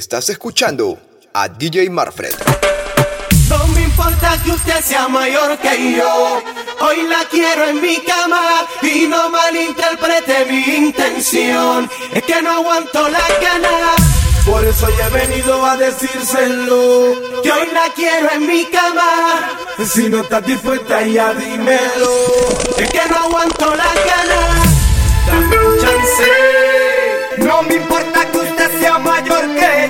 Estás escuchando a DJ Marfred. No me importa que usted sea mayor que yo. Hoy la quiero en mi cama y no malinterprete mi intención. Es que no aguanto la ganas. Por eso yo he venido a decírselo. Que hoy la quiero en mi cama. Si no estás dispuesta, ya dímelo. Es que no aguanto la ganas. Dame un chance. No me importa que usted sea mayor que yo.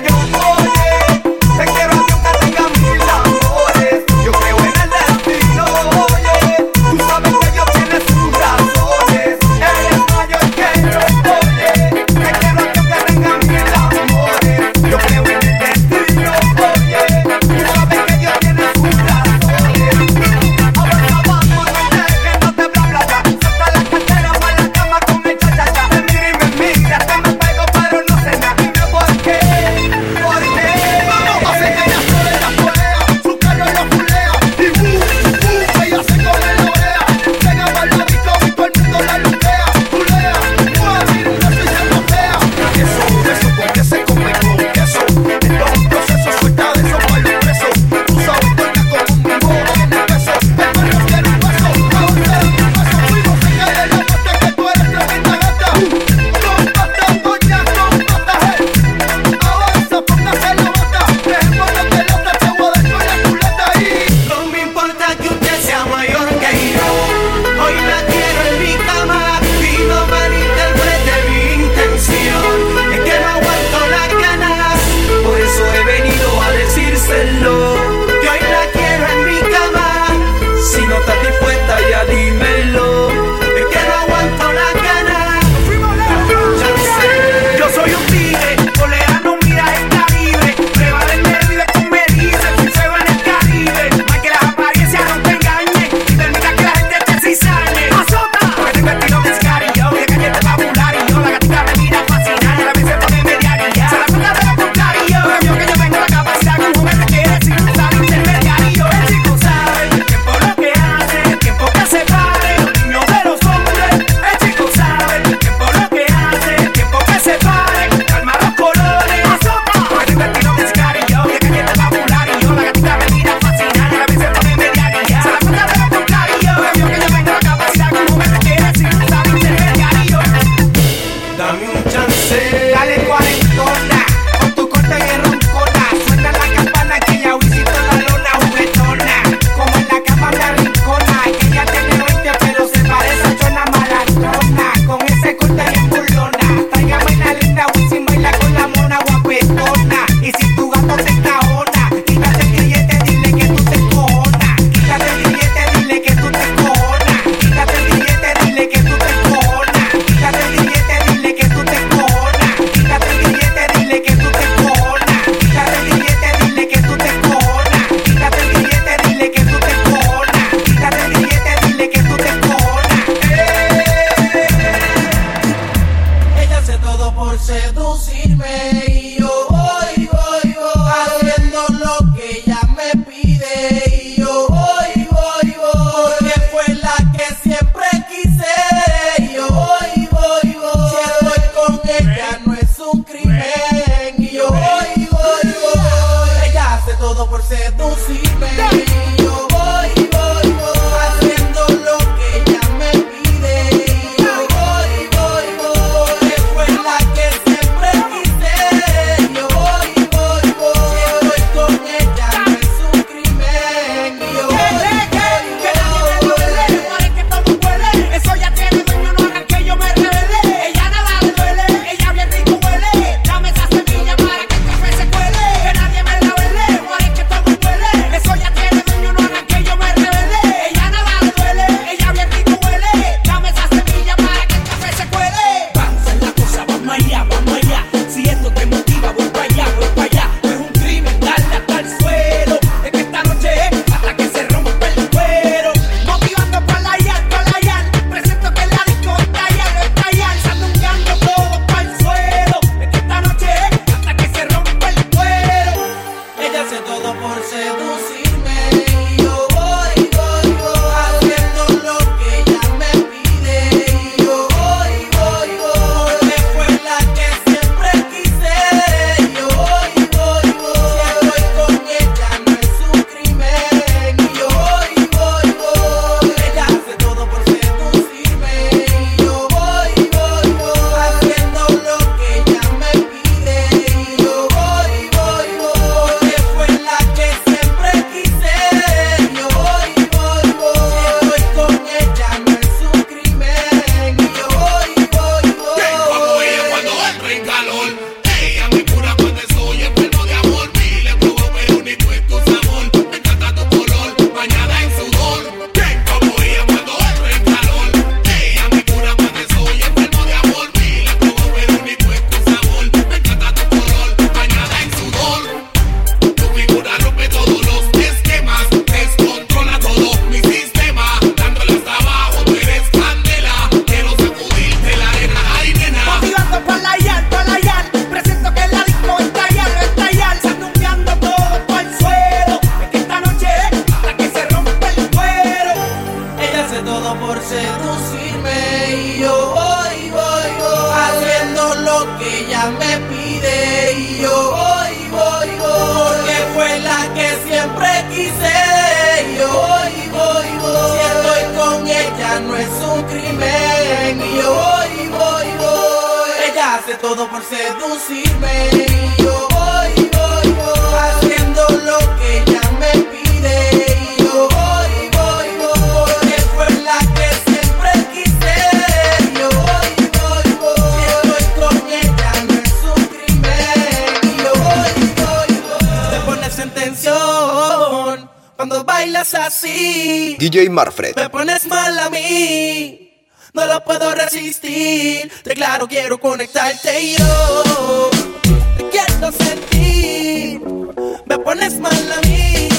Hace todo por seducirme. Y yo voy, voy, voy, haciendo lo que ella me pide. Y yo voy, voy, voy, porque fue la que siempre quise. Y yo voy, voy, voy, si estoy con ella no es un crimen. Y yo voy, voy, voy, te pones en tensión cuando bailas así. DJ Marfred. Me pones mal a mí. No lo puedo resistir. Te claro, quiero conectarte yo. Te quiero sentir. Me pones mal a mí.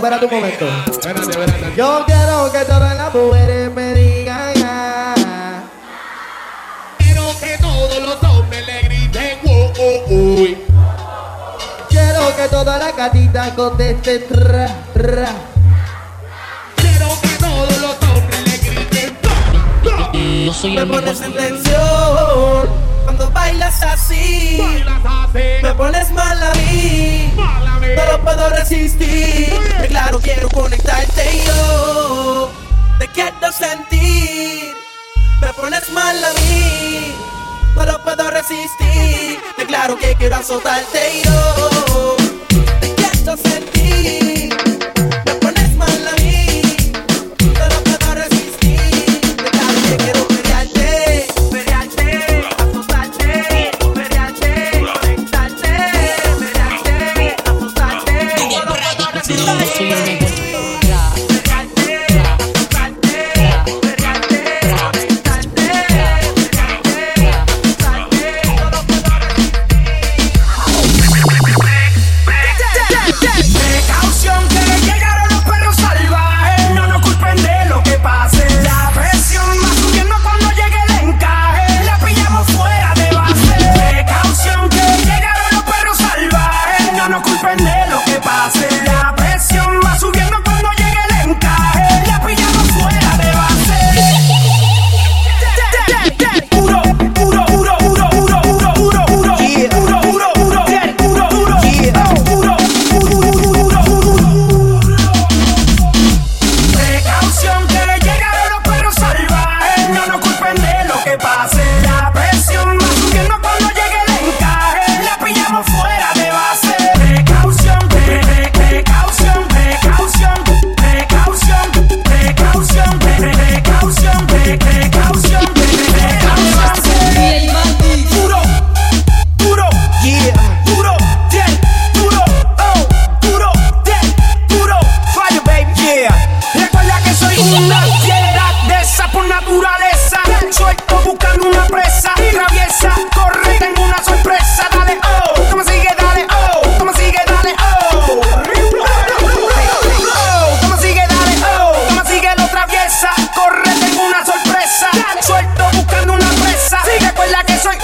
Caderas. un momento, espérate momento. Yo quiero que todas las mujeres me digan. ah. Quiero que todos los hombres le griten, "Oh, oh, uy. Quiero que todas las gatitas contesten. Tra, tra. Quiero que todos los hombres le griten, Yo soy Me el mejor. pones en tensión cuando bailas así. bailas así, Me pones mal a mí. málame. No lo puedo resistir. De claro, quiero conectarte y yo te quiero sentir. Me pones mal a mí. No lo puedo resistir. De claro que quiero azotarte y yo te quiero sentir.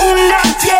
Pull.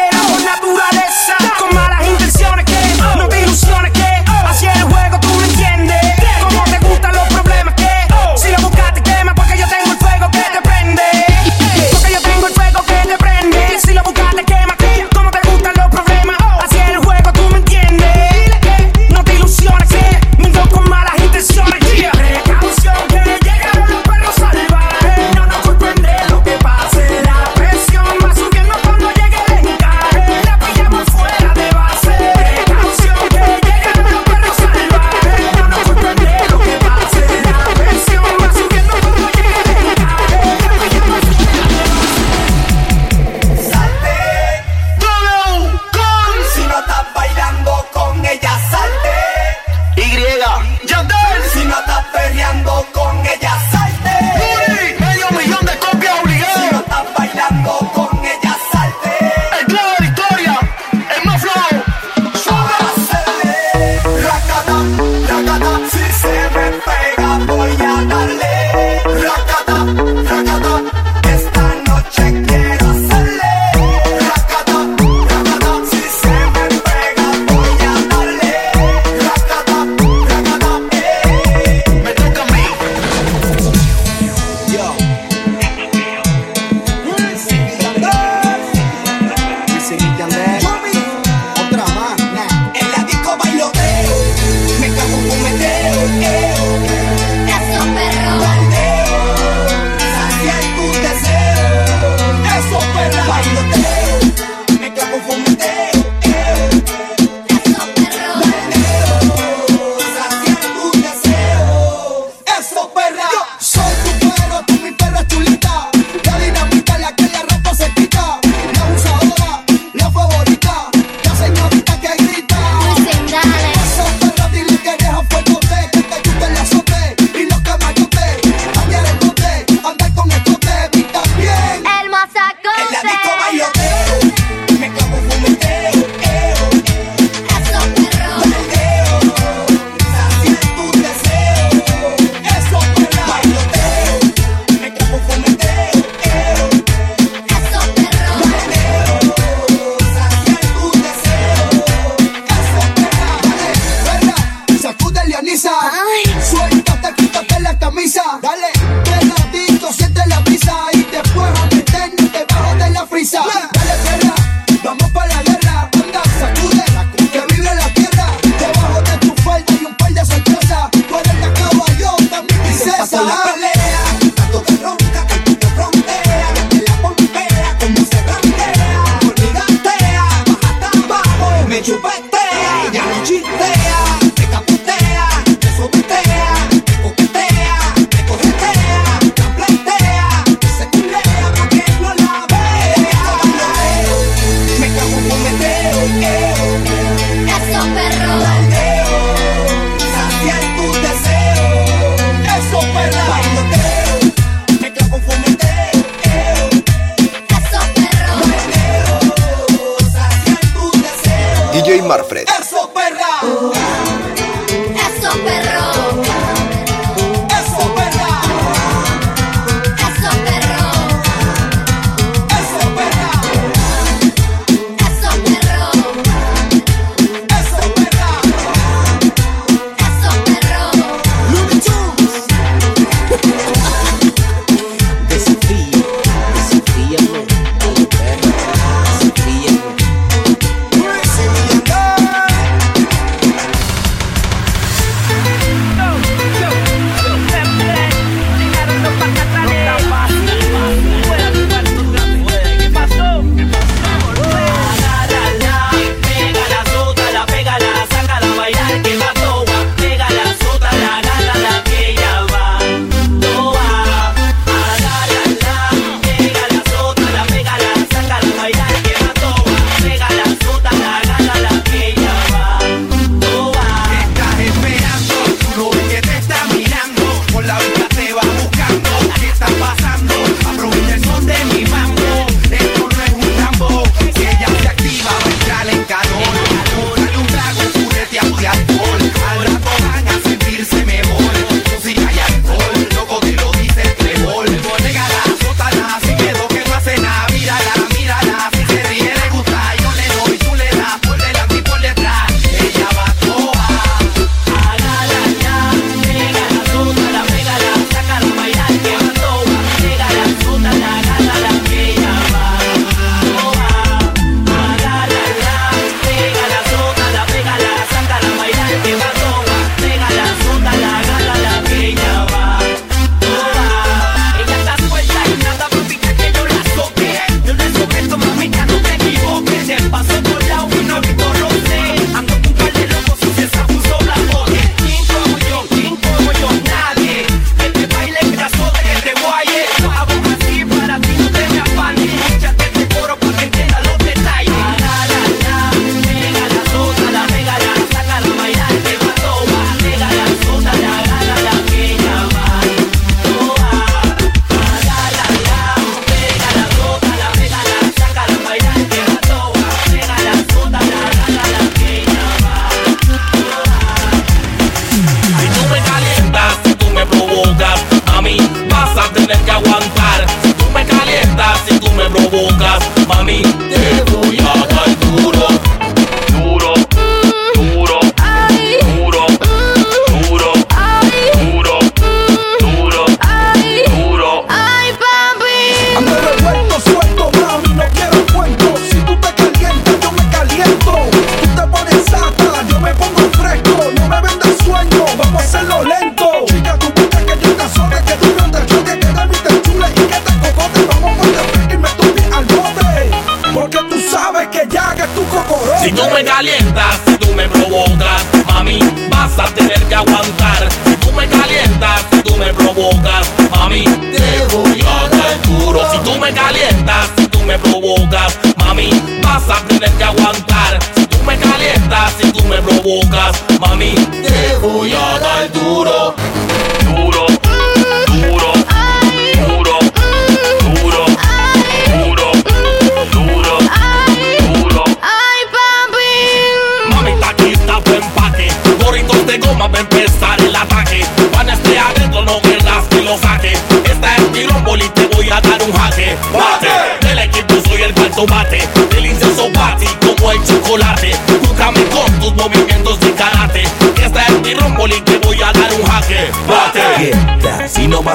Dale. Mommy,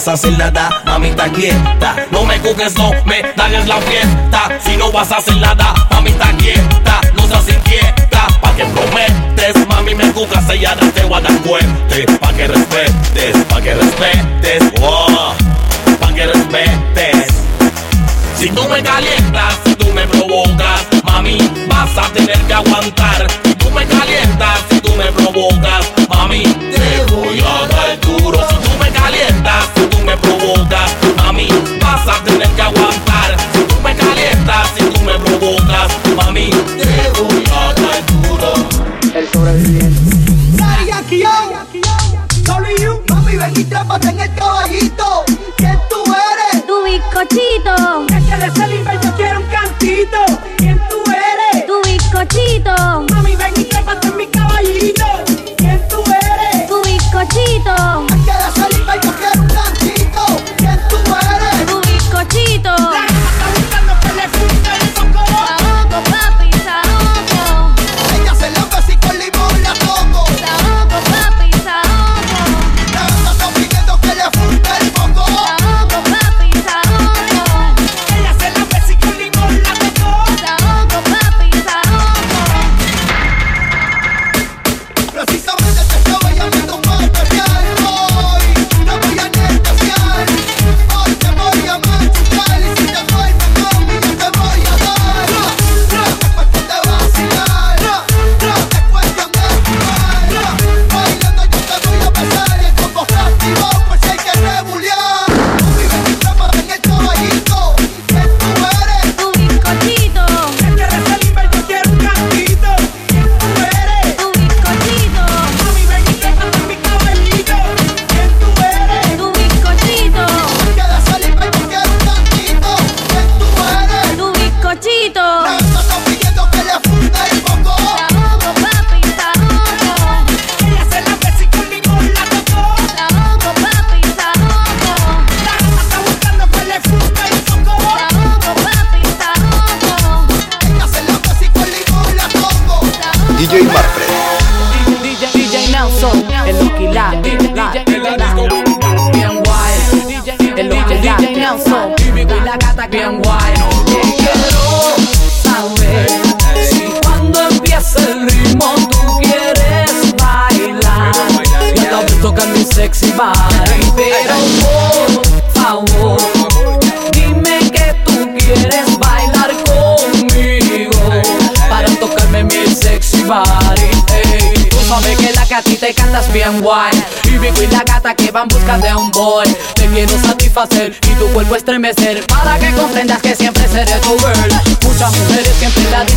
vas a hacer nada, mamita quieta. No me juzgues, no me dañes la fiesta. Si no vas a hacer nada, mamita quieta. No seas inquieta, pa' que prometes. Mami, me juzgas, ella no te va a dar fuerte. Pa' que respetes, pa' que respetes. Oh, pa' que respetes. Si tú me calientas, si tú me provocas, mami, vas a tener que aguantar.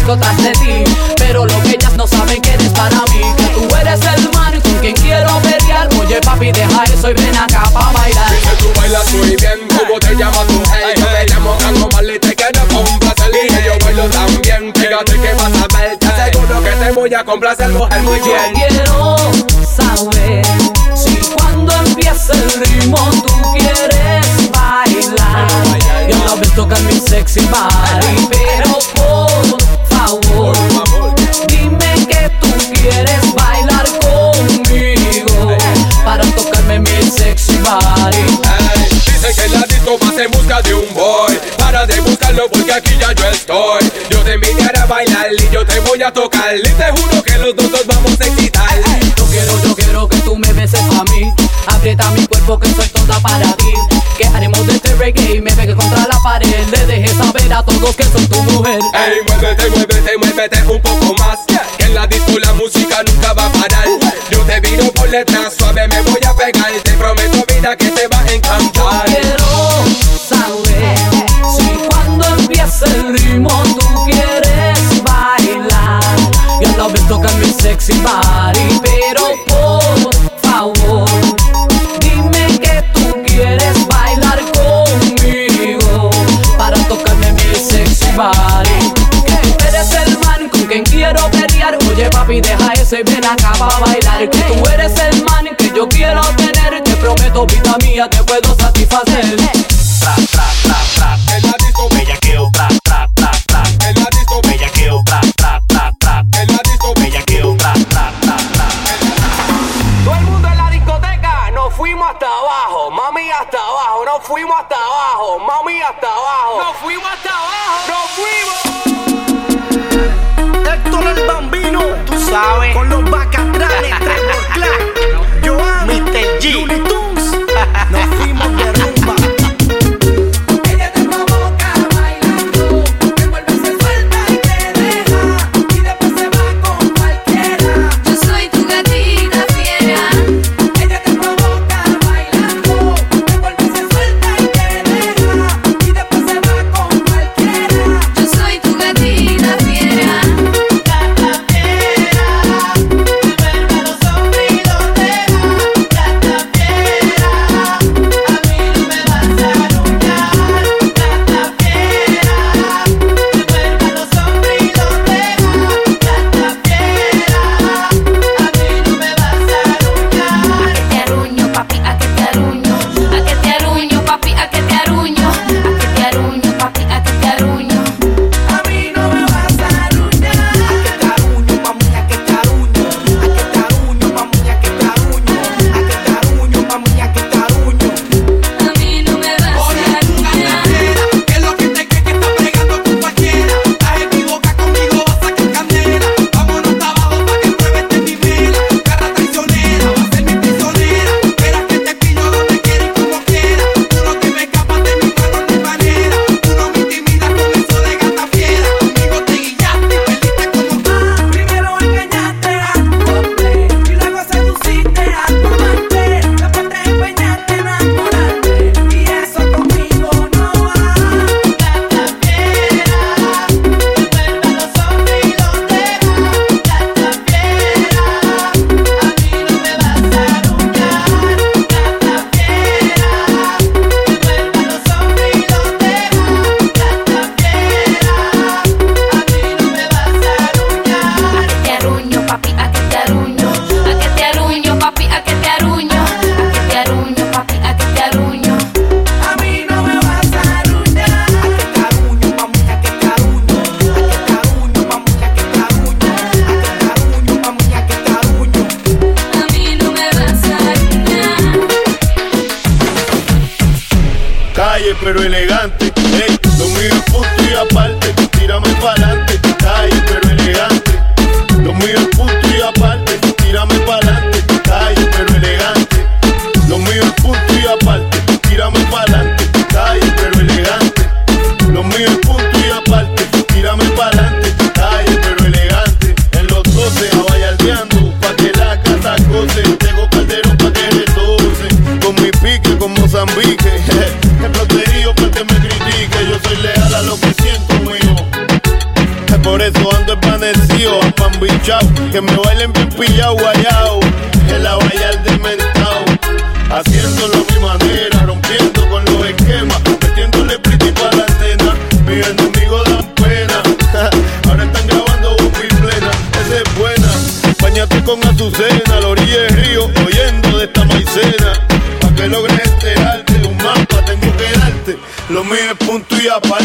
Disco tras de ti Pero lo que ellas no saben que eres para mí. Que tú eres el man con quien quiero pelear. Oye papi deja eso y ven acá pa' bailar. Dice tú bailas muy bien, ¿cómo te llamas tu hey? Yo me llamo Gango Mal y te quiero complacer Y yo bailo también, fíjate que vas a ver. Te aseguro que te voy a complacer mujer muy Yo bien. quiero saber si cuando empieza el ritmo tú quieres bailar. Y a la vez tocar mi sexy body. Disco vas en busca de un boy Para de buscarlo porque aquí ya yo estoy Yo te invitaré a bailar y yo te voy a tocar Y te juro que los dos nos vamos a excitar Yo quiero, yo quiero que tú me beses a mí. Aprieta mi cuerpo que soy toda para ti. Que haremos de este reggae y me pegue contra la pared. Le dejes saber a todos que soy tu mujer. Ey, muévete, muévete, muévete un poco más Que en la disco la música nunca va a parar Yo te viro por detrás, suave me voy a pegar Te prometo vida que te va a encantar sexy body. Pero por favor, dime que tú quieres bailar conmigo para tocarme mi sexy body. Que tú eres el man con quien quiero pelear. Oye papi, deja eso y acá para bailar. Que tú eres el man que yo quiero tener. Te prometo, vida mía, te puedo satisfacer. Hasta abajo, nos fuimos hasta abajo, nos fuimos. Héctor el Bambino, tú sabes, con los bacatrales, Trevor Clark, Joan, Mr. G, Looney Tunes, nos fuimos pillado guayao, el abayal dementado, haciéndolo a mi manera, rompiendo con los esquemas, metiéndole pretty para la antena, mis enemigos dan pena, ahora están grabando boca y plena, esa es buena, bañate con azucena, a la orilla del río, oyendo de esta maicena, pa' que logres este arte, un mapa tengo que darte, lo mío punto y aparte.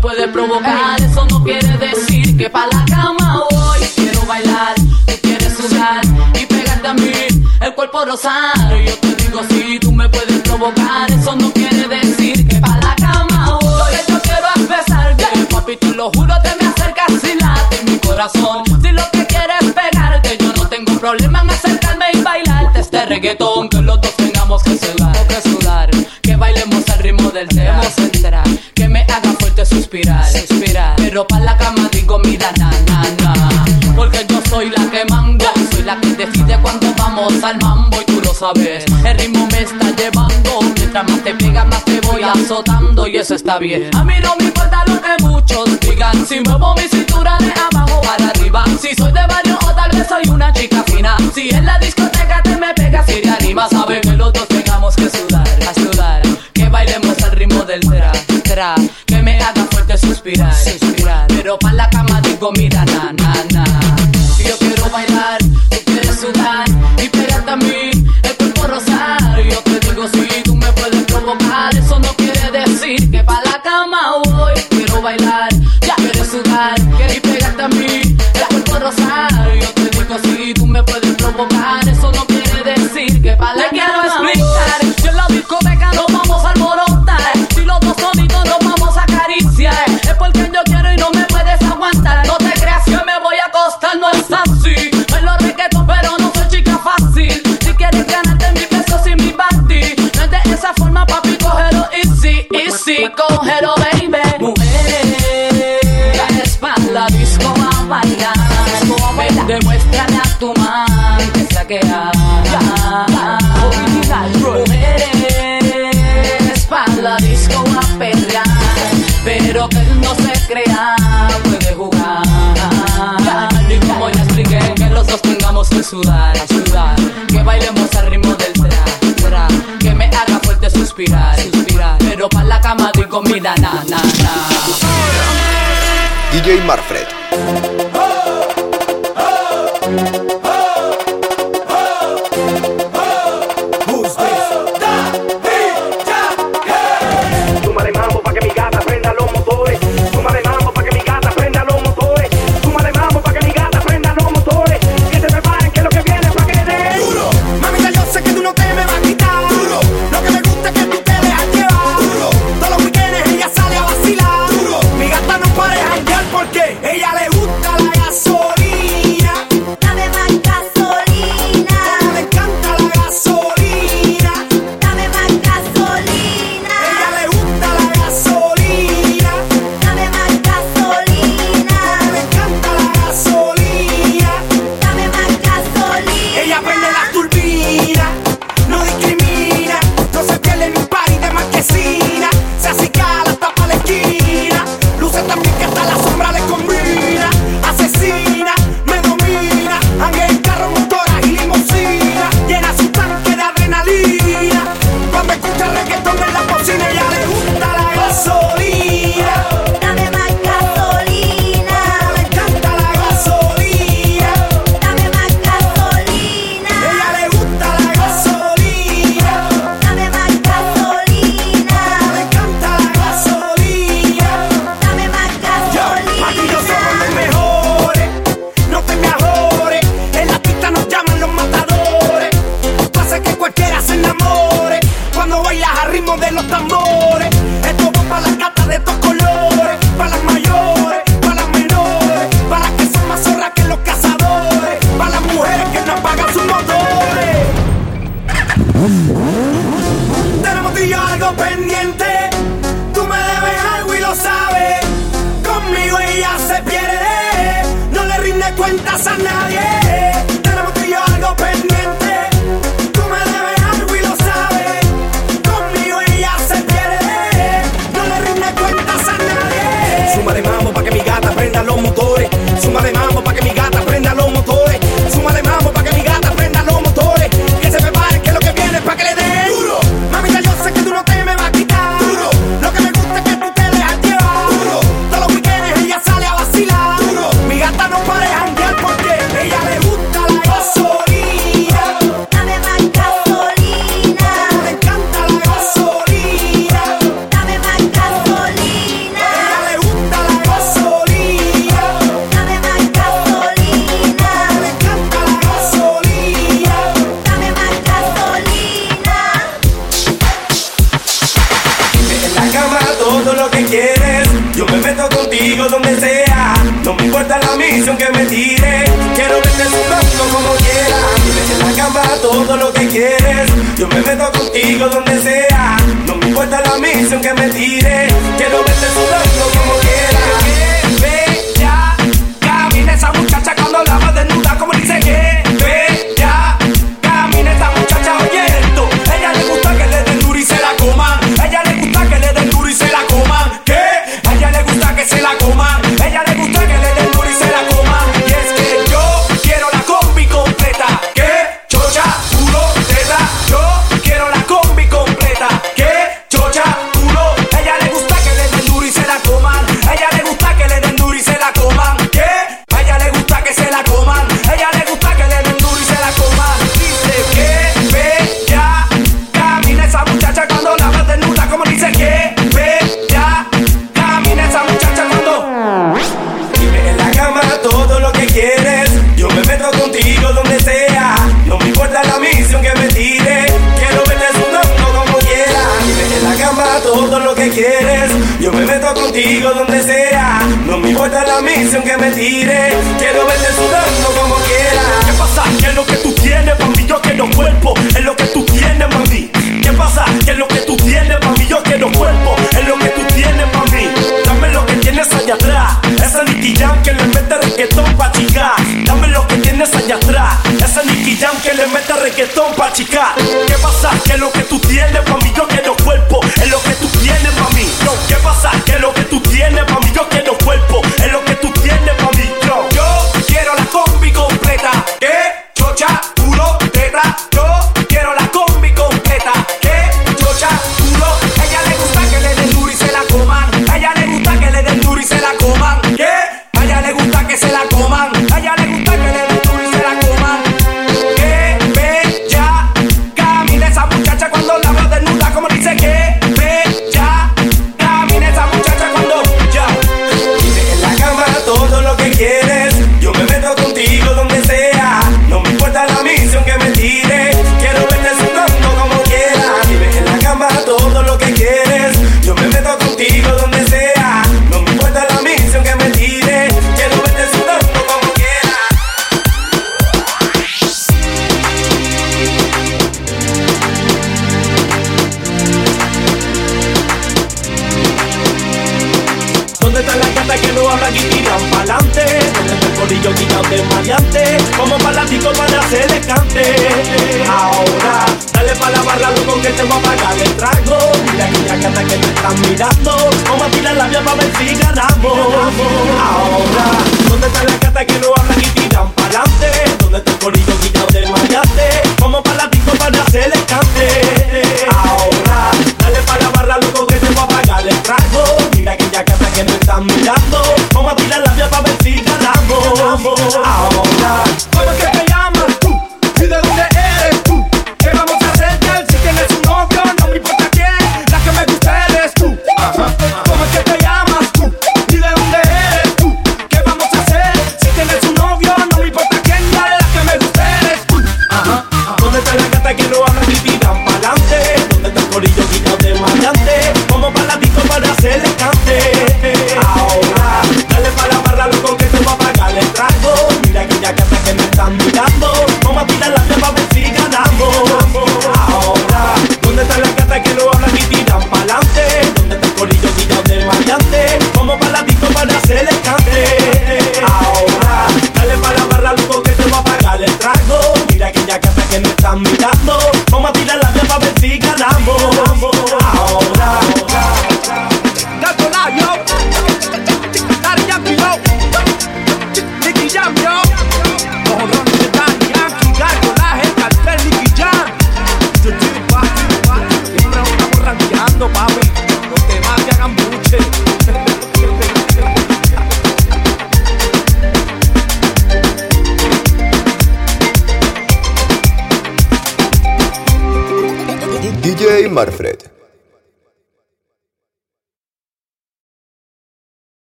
puede la decide cuando vamos al mambo y tú lo sabes. El ritmo me está llevando, mientras más te pegas más te voy azotando y eso está bien. A mí no me importa lo que muchos digan, si muevo mi cintura de abajo para arriba, si soy de barrio o tal vez soy una chica fina, si en la discoteca te me pegas y te animas, sabes que los dos tengamos que sudar, a sudar, que bailemos al ritmo del tra, tra, que me haga fuerte suspirar, suspirar, pero pa la cama digo mira na, bailar, ya quieres sudar y pegarte a mí el cuerpo rosado. que hagan. Original, Mujeres para la disco a perrear, pero que no se crean, puede jugar. Y como ya expliqué, que los dos tengamos que sudar, sudar, que bailemos al ritmo del tra, tra, que me haga fuerte suspirar, suspirar, pero para la cama doy comida, na, na, na. DJ Marfred.